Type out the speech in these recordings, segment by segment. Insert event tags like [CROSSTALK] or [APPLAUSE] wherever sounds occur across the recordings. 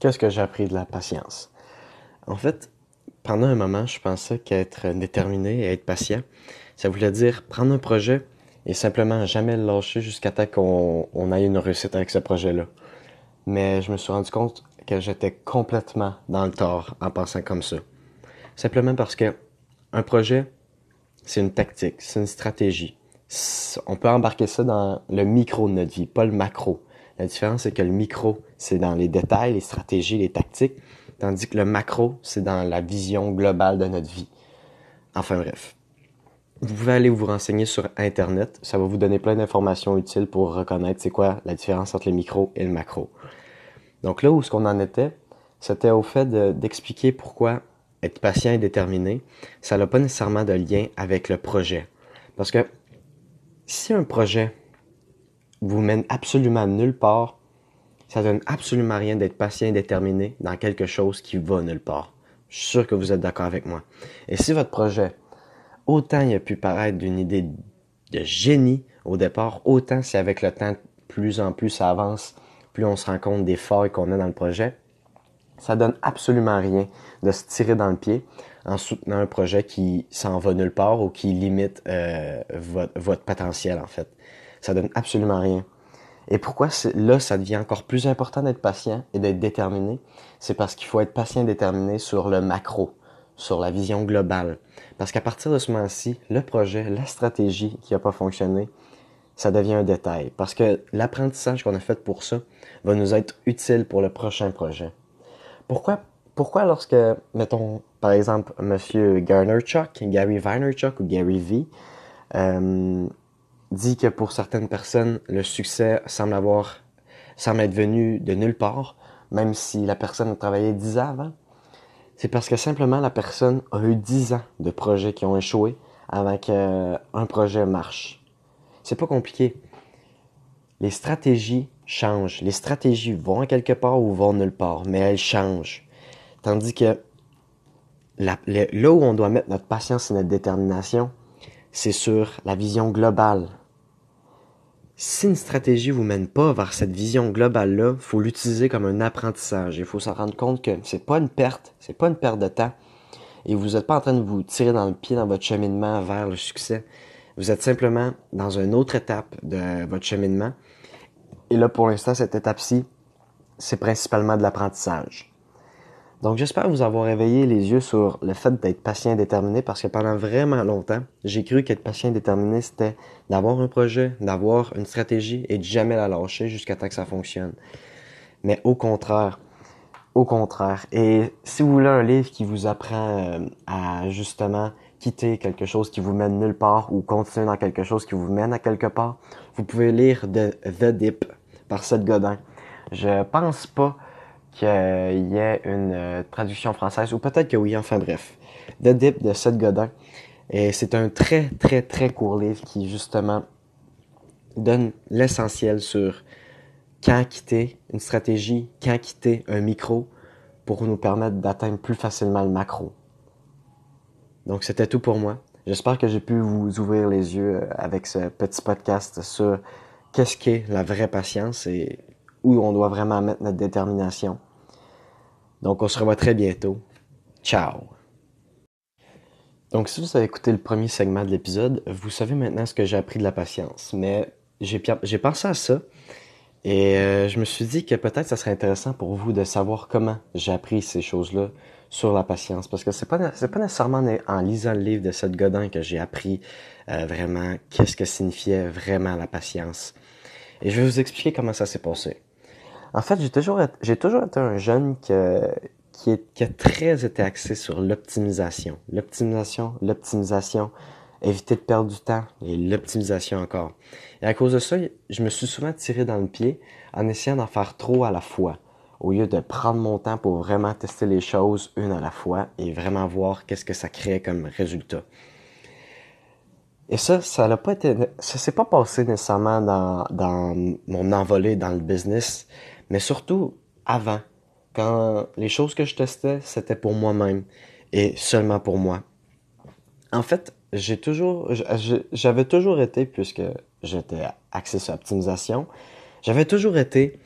Qu'est-ce que j'ai appris de la patience? En fait, pendant un moment, je pensais qu'être déterminé et être patient, ça voulait dire prendre un projet et simplement jamais le lâcher jusqu'à temps qu'on ait une réussite avec ce projet-là. Mais je me suis rendu compte que j'étais complètement dans le tort en pensant comme ça. Simplement parce que un projet, c'est une tactique, c'est une stratégie. On peut embarquer ça dans le micro de notre vie, pas le macro. La différence, c'est que le micro, c'est dans les détails, les stratégies, les tactiques, tandis que le macro, c'est dans la vision globale de notre vie. Enfin bref. Vous pouvez aller vous renseigner sur Internet. Ça va vous donner plein d'informations utiles pour reconnaître c'est quoi la différence entre le micro et le macro. Donc là où ce qu'on en était, c'était au fait d'expliquer pourquoi être patient et déterminé, ça n'a pas nécessairement de lien avec le projet. Parce que si un projet vous mène absolument nulle part, ça donne absolument rien d'être patient et déterminé dans quelque chose qui va nulle part. Je suis sûr que vous êtes d'accord avec moi. Et si votre projet, autant il a pu paraître d'une idée de génie au départ, autant si avec le temps, plus en plus ça avance, plus on se rend compte des failles qu'on a dans le projet, ça donne absolument rien de se tirer dans le pied en soutenant un projet qui s'en va nulle part ou qui limite euh, votre, votre potentiel en fait. Ça donne absolument rien. Et pourquoi là, ça devient encore plus important d'être patient et d'être déterminé? C'est parce qu'il faut être patient et déterminé sur le macro, sur la vision globale. Parce qu'à partir de ce moment-ci, le projet, la stratégie qui n'a pas fonctionné, ça devient un détail. Parce que l'apprentissage qu'on a fait pour ça va nous être utile pour le prochain projet. Pourquoi, pourquoi lorsque, mettons, par exemple, Monsieur Garnerchuk, Gary Vaynerchuk ou Gary V, dit que pour certaines personnes, le succès semble avoir, semble être venu de nulle part, même si la personne a travaillé dix ans avant. C'est parce que simplement la personne a eu dix ans de projets qui ont échoué avant qu'un projet marche. C'est pas compliqué. Les stratégies changent. Les stratégies vont quelque part ou vont nulle part, mais elles changent. Tandis que là où on doit mettre notre patience et notre détermination, c'est sur la vision globale, si une stratégie vous mène pas vers cette vision globale-là, faut l'utiliser comme un apprentissage. Il faut s'en rendre compte que c'est pas une perte, c'est pas une perte de temps. Et vous n'êtes pas en train de vous tirer dans le pied dans votre cheminement vers le succès. Vous êtes simplement dans une autre étape de votre cheminement. Et là, pour l'instant, cette étape-ci, c'est principalement de l'apprentissage. Donc j'espère vous avoir éveillé les yeux sur le fait d'être patient et déterminé parce que pendant vraiment longtemps, j'ai cru qu'être patient et déterminé, c'était d'avoir un projet, d'avoir une stratégie et de jamais la lâcher jusqu'à temps que ça fonctionne. Mais au contraire, au contraire. Et si vous voulez un livre qui vous apprend euh, à justement quitter quelque chose qui vous mène nulle part ou continuer dans quelque chose qui vous mène à quelque part, vous pouvez lire The Dip par Seth Godin. Je pense pas qu'il y ait une euh, traduction française, ou peut-être que oui, enfin bref. The Dip de Seth Godin. Et c'est un très, très, très court livre qui, justement, donne l'essentiel sur quand quitter une stratégie, quand quitter un micro pour nous permettre d'atteindre plus facilement le macro. Donc, c'était tout pour moi. J'espère que j'ai pu vous ouvrir les yeux avec ce petit podcast sur qu'est-ce qu'est la vraie patience et où on doit vraiment mettre notre détermination. Donc, on se revoit très bientôt. Ciao! Donc, si vous avez écouté le premier segment de l'épisode, vous savez maintenant ce que j'ai appris de la patience. Mais j'ai pensé à ça et euh, je me suis dit que peut-être ça serait intéressant pour vous de savoir comment j'ai appris ces choses-là sur la patience. Parce que c'est pas, pas nécessairement en lisant le livre de Seth Godin que j'ai appris euh, vraiment qu'est-ce que signifiait vraiment la patience. Et je vais vous expliquer comment ça s'est passé. En fait, j'ai toujours, été un jeune qui, qui a très été axé sur l'optimisation. L'optimisation, l'optimisation, éviter de perdre du temps et l'optimisation encore. Et à cause de ça, je me suis souvent tiré dans le pied en essayant d'en faire trop à la fois, au lieu de prendre mon temps pour vraiment tester les choses une à la fois et vraiment voir qu'est-ce que ça crée comme résultat. Et ça, ça n'a pas été, ça s'est pas passé nécessairement dans, dans mon envolée dans le business, mais surtout avant, quand les choses que je testais, c'était pour moi-même et seulement pour moi. En fait, j'ai toujours, j'avais toujours été, puisque j'étais axé sur l'optimisation, j'avais toujours été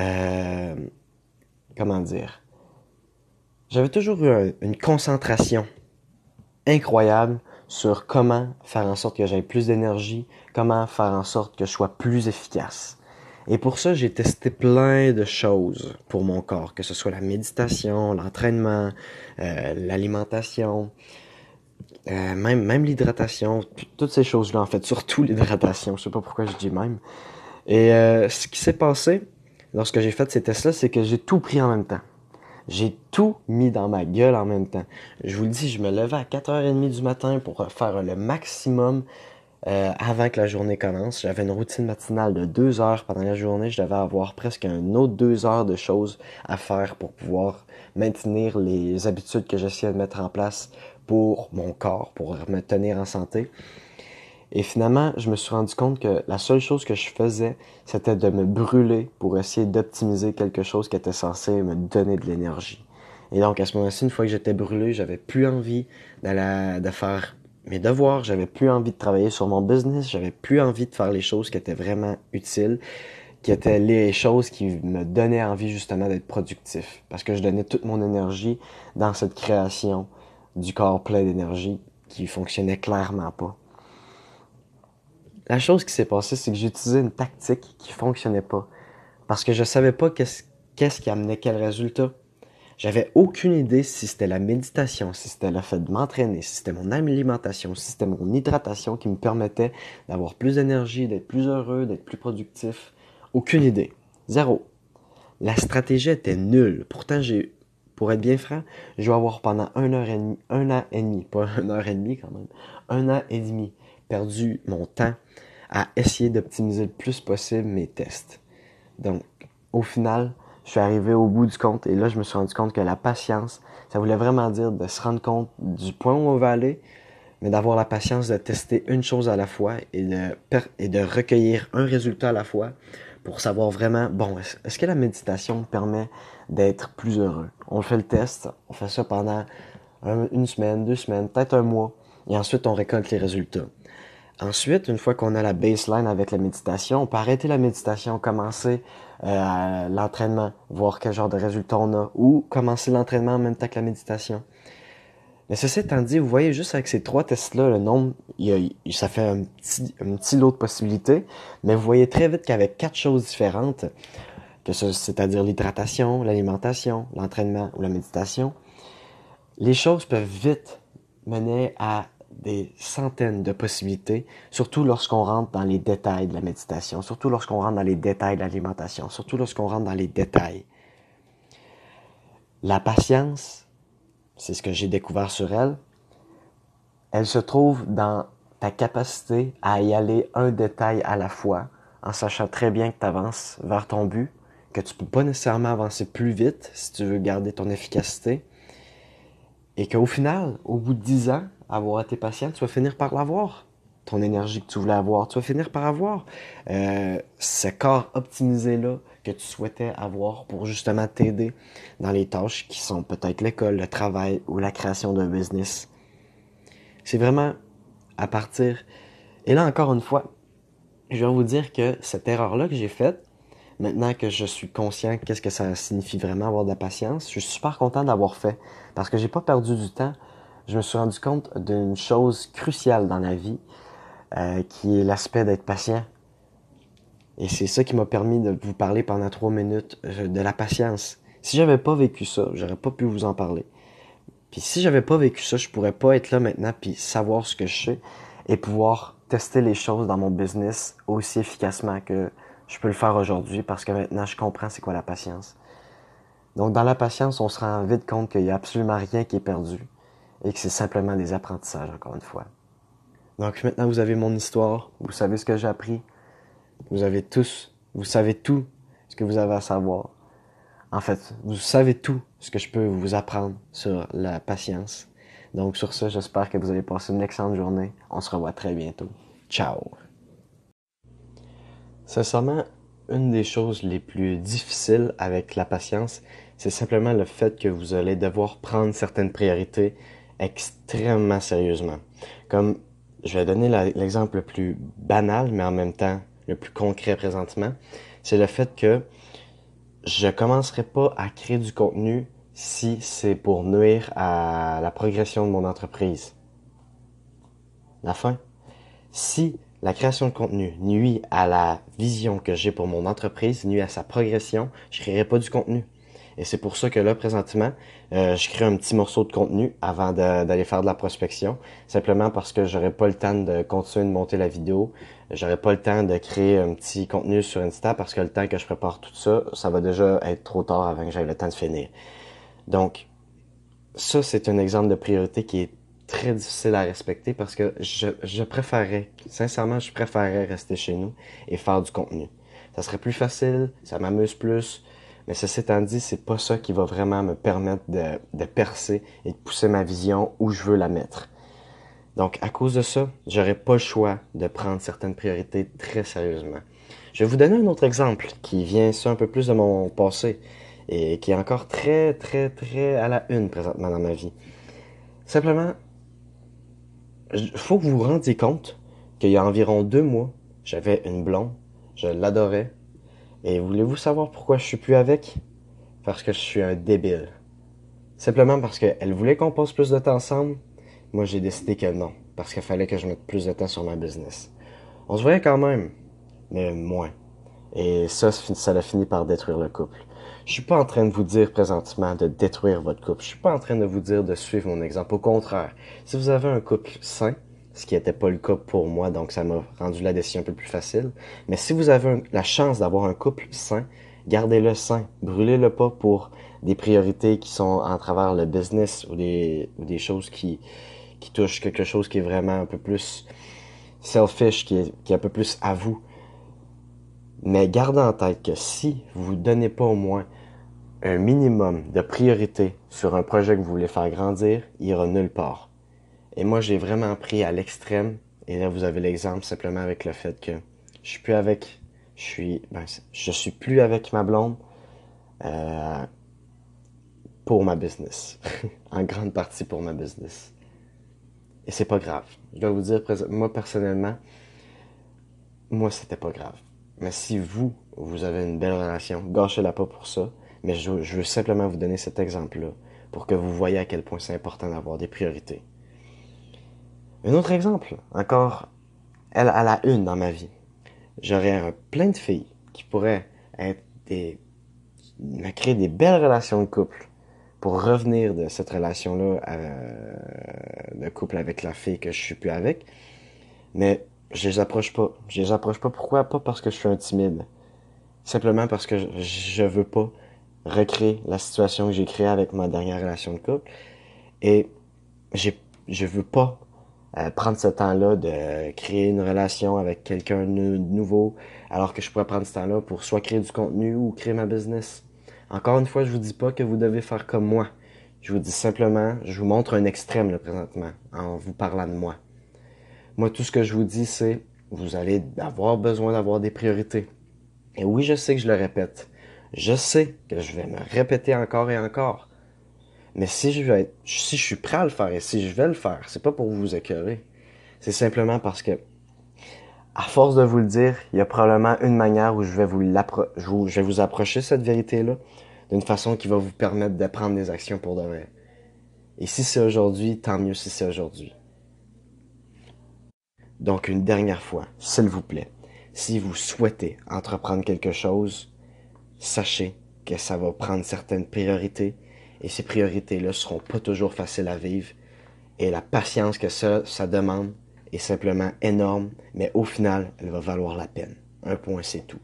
euh, comment dire, j'avais toujours eu une concentration incroyable sur comment faire en sorte que j'aie plus d'énergie, comment faire en sorte que je sois plus efficace. Et pour ça, j'ai testé plein de choses pour mon corps, que ce soit la méditation, l'entraînement, euh, l'alimentation, euh, même, même l'hydratation, toutes ces choses-là, en fait, surtout l'hydratation, je sais pas pourquoi je dis même. Et euh, ce qui s'est passé lorsque j'ai fait ces tests-là, c'est que j'ai tout pris en même temps. J'ai tout mis dans ma gueule en même temps. Je vous le dis, je me levais à 4h30 du matin pour faire le maximum euh, avant que la journée commence. J'avais une routine matinale de deux heures pendant la journée. Je devais avoir presque un autre deux heures de choses à faire pour pouvoir maintenir les habitudes que j'essayais de mettre en place pour mon corps, pour me tenir en santé. Et finalement, je me suis rendu compte que la seule chose que je faisais, c'était de me brûler pour essayer d'optimiser quelque chose qui était censé me donner de l'énergie. Et donc, à ce moment-ci, une fois que j'étais brûlé, j'avais plus envie de faire mes devoirs, j'avais plus envie de travailler sur mon business, j'avais plus envie de faire les choses qui étaient vraiment utiles, qui étaient les choses qui me donnaient envie justement d'être productif. Parce que je donnais toute mon énergie dans cette création du corps plein d'énergie qui fonctionnait clairement pas. La chose qui s'est passée, c'est que j'utilisais une tactique qui fonctionnait pas. Parce que je savais pas qu'est-ce, qui amenait quel résultat. J'avais aucune idée si c'était la méditation, si c'était le fait de m'entraîner, si c'était mon alimentation, si c'était mon hydratation qui me permettait d'avoir plus d'énergie, d'être plus heureux, d'être plus productif. Aucune idée. Zéro. La stratégie était nulle. Pourtant, j'ai, pour être bien franc, je vais avoir pendant un heure et demie, un an et demi, pas une heure et demie quand même, un an et demi perdu mon temps à essayer d'optimiser le plus possible mes tests. Donc, au final, je suis arrivé au bout du compte et là, je me suis rendu compte que la patience, ça voulait vraiment dire de se rendre compte du point où on va aller, mais d'avoir la patience de tester une chose à la fois et de, et de recueillir un résultat à la fois pour savoir vraiment, bon, est-ce que la méditation permet d'être plus heureux? On fait le test, on fait ça pendant une semaine, deux semaines, peut-être un mois, et ensuite on récolte les résultats. Ensuite, une fois qu'on a la baseline avec la méditation, on peut arrêter la méditation, commencer euh, l'entraînement, voir quel genre de résultats on a, ou commencer l'entraînement en même temps que la méditation. Mais ceci étant dit, vous voyez juste avec ces trois tests-là, le nombre, ça fait un petit, un petit lot de possibilités, mais vous voyez très vite qu'avec quatre choses différentes, que c'est-à-dire l'hydratation, l'alimentation, l'entraînement ou la méditation, les choses peuvent vite mener à des centaines de possibilités, surtout lorsqu'on rentre dans les détails de la méditation, surtout lorsqu'on rentre dans les détails de l'alimentation, surtout lorsqu'on rentre dans les détails. La patience, c'est ce que j'ai découvert sur elle, elle se trouve dans ta capacité à y aller un détail à la fois, en sachant très bien que tu avances vers ton but, que tu peux pas nécessairement avancer plus vite si tu veux garder ton efficacité, et qu'au final, au bout de dix ans, avoir été patient, tu vas finir par l'avoir. Ton énergie que tu voulais avoir, tu vas finir par avoir. Euh, ce corps optimisé-là que tu souhaitais avoir pour justement t'aider dans les tâches qui sont peut-être l'école, le travail ou la création d'un business. C'est vraiment à partir... Et là, encore une fois, je vais vous dire que cette erreur-là que j'ai faite, maintenant que je suis conscient qu'est-ce que ça signifie vraiment avoir de la patience, je suis super content d'avoir fait parce que j'ai pas perdu du temps je me suis rendu compte d'une chose cruciale dans la vie, euh, qui est l'aspect d'être patient. Et c'est ça qui m'a permis de vous parler pendant trois minutes euh, de la patience. Si j'avais pas vécu ça, j'aurais pas pu vous en parler. Puis si j'avais pas vécu ça, je pourrais pas être là maintenant puis savoir ce que je sais et pouvoir tester les choses dans mon business aussi efficacement que je peux le faire aujourd'hui parce que maintenant je comprends c'est quoi la patience. Donc dans la patience, on se rend vite compte qu'il y a absolument rien qui est perdu et que c'est simplement des apprentissages, encore une fois. Donc maintenant, vous avez mon histoire, vous savez ce que j'ai appris, vous avez tous, vous savez tout ce que vous avez à savoir. En fait, vous savez tout ce que je peux vous apprendre sur la patience. Donc sur ça, j'espère que vous allez passer une excellente journée. On se revoit très bientôt. Ciao. Sincèrement, une des choses les plus difficiles avec la patience, c'est simplement le fait que vous allez devoir prendre certaines priorités extrêmement sérieusement. Comme je vais donner l'exemple le plus banal, mais en même temps le plus concret présentement, c'est le fait que je commencerai pas à créer du contenu si c'est pour nuire à la progression de mon entreprise. La fin. Si la création de contenu nuit à la vision que j'ai pour mon entreprise, nuit à sa progression, je créerai pas du contenu. Et c'est pour ça que là, présentement, euh, je crée un petit morceau de contenu avant d'aller faire de la prospection. Simplement parce que j'aurais pas le temps de continuer de monter la vidéo. J'aurais pas le temps de créer un petit contenu sur Insta parce que le temps que je prépare tout ça, ça va déjà être trop tard avant que j'aie le temps de finir. Donc, ça, c'est un exemple de priorité qui est très difficile à respecter parce que je, je préférerais, sincèrement, je préférerais rester chez nous et faire du contenu. Ça serait plus facile, ça m'amuse plus, mais ceci étant dit, c'est pas ça qui va vraiment me permettre de, percer et de pousser ma vision où je veux la mettre. Donc, à cause de ça, j'aurais pas le choix de prendre certaines priorités très sérieusement. Je vais vous donner un autre exemple qui vient un peu plus de mon passé et qui est encore très, très, très à la une présentement dans ma vie. Simplement, il faut que vous vous rendiez compte qu'il y a environ deux mois, j'avais une blonde, je l'adorais, et voulez-vous savoir pourquoi je suis plus avec? Parce que je suis un débile. Simplement parce qu'elle voulait qu'on passe plus de temps ensemble. Moi, j'ai décidé que non. Parce qu'il fallait que je mette plus de temps sur ma business. On se voyait quand même, mais moins. Et ça, ça a fini par détruire le couple. Je suis pas en train de vous dire présentement de détruire votre couple. Je suis pas en train de vous dire de suivre mon exemple. Au contraire, si vous avez un couple sain, ce qui n'était pas le cas pour moi, donc ça m'a rendu la décision un peu plus facile. Mais si vous avez la chance d'avoir un couple sain, gardez-le sain. Brûlez-le pas pour des priorités qui sont en travers le business ou des, choses qui, touchent quelque chose qui est vraiment un peu plus selfish, qui est, qui est un peu plus à vous. Mais gardez en tête que si vous ne donnez pas au moins un minimum de priorité sur un projet que vous voulez faire grandir, il ira nulle part. Et moi, j'ai vraiment pris à l'extrême. Et là, vous avez l'exemple simplement avec le fait que je suis plus avec, je suis, ben, je suis plus avec ma blonde euh, pour ma business, [LAUGHS] en grande partie pour ma business. Et c'est pas grave. Je dois vous dire, moi personnellement, moi c'était pas grave. Mais si vous, vous avez une belle relation, gâchez-la pas pour ça. Mais je, je veux simplement vous donner cet exemple-là pour que vous voyez à quel point c'est important d'avoir des priorités. Un autre exemple, encore, elle à la une dans ma vie. J'aurais plein de filles qui pourraient être des, créer des belles relations de couple pour revenir de cette relation-là euh, de couple avec la fille que je suis plus avec. Mais je les approche pas. Je les approche pas. Pourquoi? Pas parce que je suis un timide. Simplement parce que je veux pas recréer la situation que j'ai créée avec ma dernière relation de couple. Et j'ai, je veux pas euh, prendre ce temps-là de créer une relation avec quelqu'un de nouveau, alors que je pourrais prendre ce temps-là pour soit créer du contenu ou créer ma business. Encore une fois, je vous dis pas que vous devez faire comme moi. Je vous dis simplement, je vous montre un extrême là présentement en vous parlant de moi. Moi, tout ce que je vous dis, c'est vous allez avoir besoin d'avoir des priorités. Et oui, je sais que je le répète. Je sais que je vais me répéter encore et encore. Mais si je vais si je suis prêt à le faire et si je vais le faire, c'est pas pour vous écœurer. C'est simplement parce que, à force de vous le dire, il y a probablement une manière où je vais vous, je vais vous approcher cette vérité-là d'une façon qui va vous permettre de prendre des actions pour demain. Et si c'est aujourd'hui, tant mieux si c'est aujourd'hui. Donc une dernière fois, s'il vous plaît, si vous souhaitez entreprendre quelque chose, sachez que ça va prendre certaines priorités et ces priorités-là seront pas toujours faciles à vivre. Et la patience que ça, ça demande est simplement énorme, mais au final, elle va valoir la peine. Un point, c'est tout.